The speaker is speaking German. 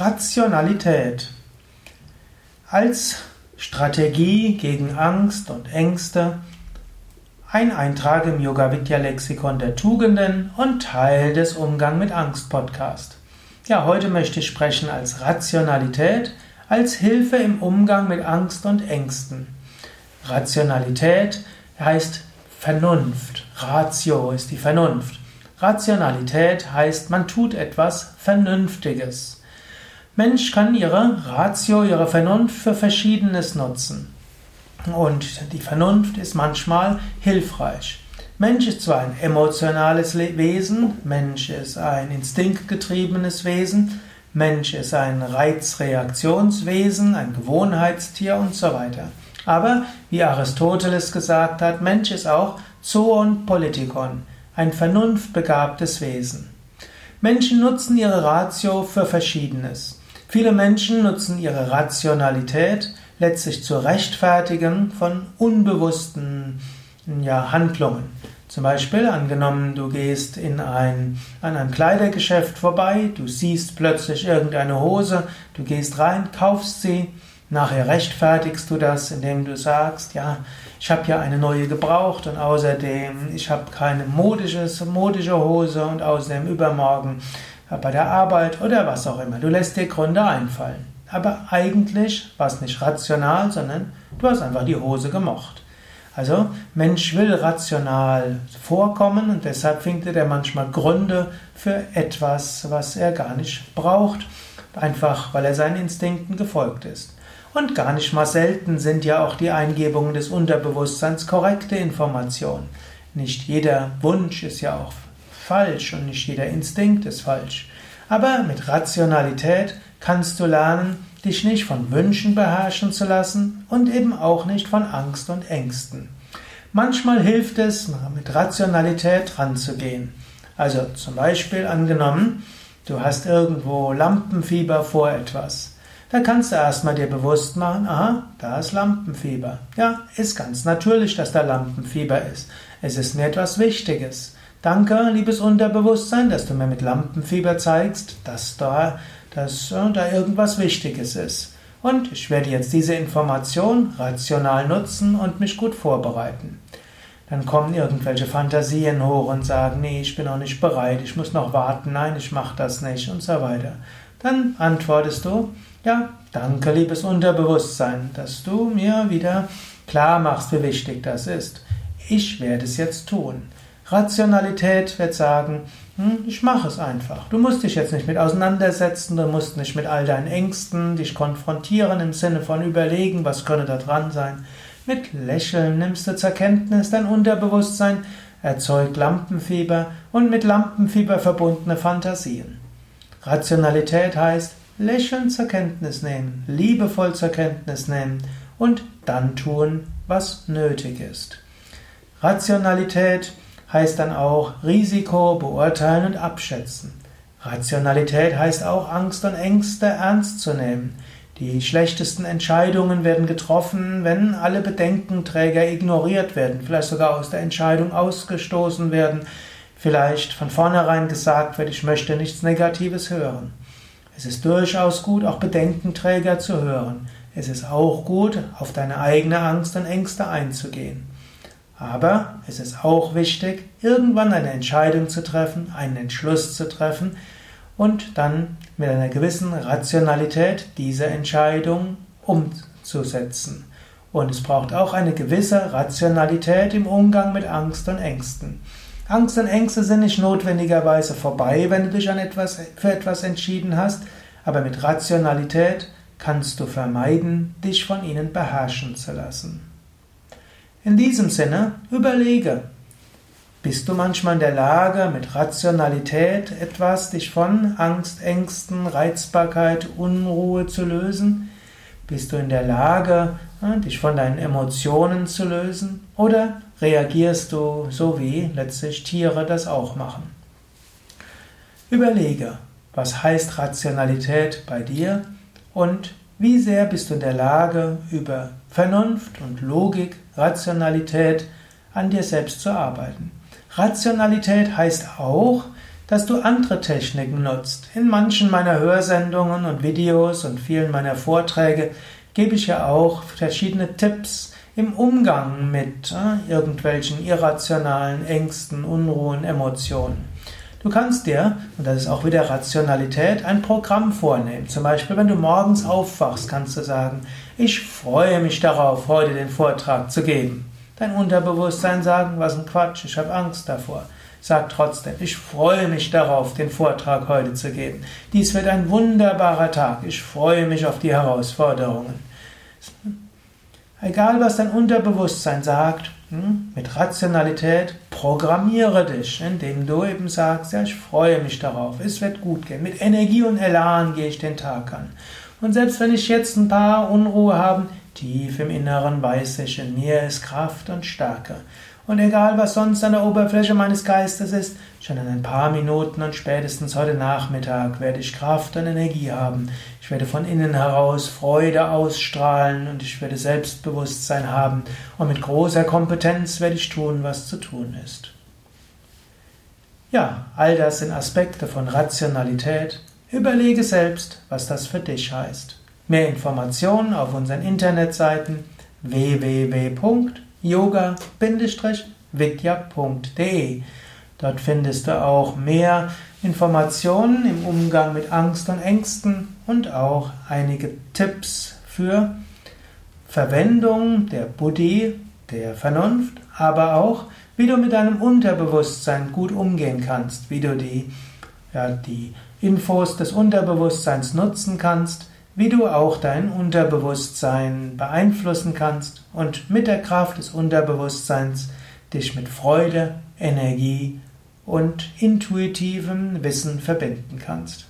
Rationalität. Als Strategie gegen Angst und Ängste ein Eintrag im Yoga Vidya Lexikon der Tugenden und Teil des Umgang mit Angst Podcast. Ja, heute möchte ich sprechen als Rationalität, als Hilfe im Umgang mit Angst und Ängsten. Rationalität heißt Vernunft. Ratio ist die Vernunft. Rationalität heißt, man tut etwas Vernünftiges. Mensch kann ihre Ratio, ihre Vernunft für Verschiedenes nutzen. Und die Vernunft ist manchmal hilfreich. Mensch ist zwar ein emotionales Wesen, Mensch ist ein instinktgetriebenes Wesen, Mensch ist ein Reizreaktionswesen, ein Gewohnheitstier und so weiter. Aber, wie Aristoteles gesagt hat, Mensch ist auch Zoon Politikon ein vernunftbegabtes Wesen. Menschen nutzen ihre Ratio für Verschiedenes. Viele Menschen nutzen ihre Rationalität letztlich zur Rechtfertigung von unbewussten ja, Handlungen. Zum Beispiel angenommen, du gehst in ein, an einem Kleidergeschäft vorbei, du siehst plötzlich irgendeine Hose, du gehst rein, kaufst sie, Nachher rechtfertigst du das, indem du sagst, ja, ich habe ja eine neue gebraucht und außerdem, ich habe keine modisches, modische Hose und außerdem übermorgen bei der Arbeit oder was auch immer. Du lässt dir Gründe einfallen. Aber eigentlich war es nicht rational, sondern du hast einfach die Hose gemocht. Also Mensch will rational vorkommen und deshalb findet er manchmal Gründe für etwas, was er gar nicht braucht, einfach weil er seinen Instinkten gefolgt ist. Und gar nicht mal selten sind ja auch die Eingebungen des Unterbewusstseins korrekte Informationen. Nicht jeder Wunsch ist ja auch falsch und nicht jeder Instinkt ist falsch. Aber mit Rationalität kannst du lernen, dich nicht von Wünschen beherrschen zu lassen und eben auch nicht von Angst und Ängsten. Manchmal hilft es, mit Rationalität ranzugehen. Also zum Beispiel angenommen, du hast irgendwo Lampenfieber vor etwas. Da kannst du erstmal dir bewusst machen, aha, da ist Lampenfieber. Ja, ist ganz natürlich, dass da Lampenfieber ist. Es ist mir etwas Wichtiges. Danke, liebes Unterbewusstsein, dass du mir mit Lampenfieber zeigst, dass da, dass, da irgendwas Wichtiges ist. Und ich werde jetzt diese Information rational nutzen und mich gut vorbereiten. Dann kommen irgendwelche Fantasien hoch und sagen, nee, ich bin noch nicht bereit, ich muss noch warten, nein, ich mache das nicht und so weiter. Dann antwortest du, ja, danke, liebes Unterbewusstsein, dass du mir wieder klar machst, wie wichtig das ist. Ich werde es jetzt tun. Rationalität wird sagen, hm, ich mache es einfach. Du musst dich jetzt nicht mit auseinandersetzen, du musst nicht mit all deinen Ängsten dich konfrontieren im Sinne von überlegen, was könnte da dran sein. Mit Lächeln nimmst du zur Kenntnis, dein Unterbewusstsein erzeugt Lampenfieber und mit Lampenfieber verbundene Fantasien. Rationalität heißt, lächelnd zur Kenntnis nehmen, liebevoll zur Kenntnis nehmen und dann tun, was nötig ist. Rationalität heißt dann auch Risiko beurteilen und abschätzen. Rationalität heißt auch Angst und Ängste ernst zu nehmen. Die schlechtesten Entscheidungen werden getroffen, wenn alle Bedenkenträger ignoriert werden, vielleicht sogar aus der Entscheidung ausgestoßen werden, vielleicht von vornherein gesagt wird, ich möchte nichts Negatives hören. Es ist durchaus gut, auch Bedenkenträger zu hören. Es ist auch gut, auf deine eigene Angst und Ängste einzugehen. Aber es ist auch wichtig, irgendwann eine Entscheidung zu treffen, einen Entschluss zu treffen und dann mit einer gewissen Rationalität diese Entscheidung umzusetzen. Und es braucht auch eine gewisse Rationalität im Umgang mit Angst und Ängsten. Angst und Ängste sind nicht notwendigerweise vorbei, wenn du dich an etwas, für etwas entschieden hast, aber mit Rationalität kannst du vermeiden, dich von ihnen beherrschen zu lassen. In diesem Sinne, überlege, bist du manchmal in der Lage, mit Rationalität etwas dich von Angst, Ängsten, Reizbarkeit, Unruhe zu lösen? Bist du in der Lage, dich von deinen Emotionen zu lösen? Oder reagierst du so wie letztlich Tiere das auch machen? Überlege, was heißt Rationalität bei dir und wie sehr bist du in der Lage, über Vernunft und Logik, Rationalität an dir selbst zu arbeiten. Rationalität heißt auch, dass du andere Techniken nutzt. In manchen meiner Hörsendungen und Videos und vielen meiner Vorträge gebe ich ja auch verschiedene Tipps im Umgang mit äh, irgendwelchen irrationalen Ängsten, Unruhen, Emotionen. Du kannst dir, und das ist auch wieder Rationalität, ein Programm vornehmen. Zum Beispiel, wenn du morgens aufwachst, kannst du sagen, ich freue mich darauf, heute den Vortrag zu geben. Dein Unterbewusstsein sagen, was ein Quatsch, ich habe Angst davor. Sag trotzdem, ich freue mich darauf, den Vortrag heute zu geben. Dies wird ein wunderbarer Tag. Ich freue mich auf die Herausforderungen. Egal, was dein Unterbewusstsein sagt, hm, mit Rationalität programmiere dich, indem du eben sagst, ja, ich freue mich darauf, es wird gut gehen. Mit Energie und Elan gehe ich den Tag an. Und selbst wenn ich jetzt ein paar Unruhe habe, tief im Inneren weiß ich, in mir ist Kraft und Stärke. Und egal, was sonst an der Oberfläche meines Geistes ist, schon in ein paar Minuten und spätestens heute Nachmittag werde ich Kraft und Energie haben. Ich werde von innen heraus Freude ausstrahlen und ich werde Selbstbewusstsein haben und mit großer Kompetenz werde ich tun, was zu tun ist. Ja, all das sind Aspekte von Rationalität. Überlege selbst, was das für dich heißt. Mehr Informationen auf unseren Internetseiten www.yoga-vidya.de. Dort findest du auch mehr Informationen im Umgang mit Angst und Ängsten und auch einige Tipps für Verwendung der Buddhi, der Vernunft, aber auch, wie du mit deinem Unterbewusstsein gut umgehen kannst, wie du die, ja, die Infos des Unterbewusstseins nutzen kannst, wie du auch dein Unterbewusstsein beeinflussen kannst und mit der Kraft des Unterbewusstseins dich mit Freude, Energie und intuitivem Wissen verbinden kannst.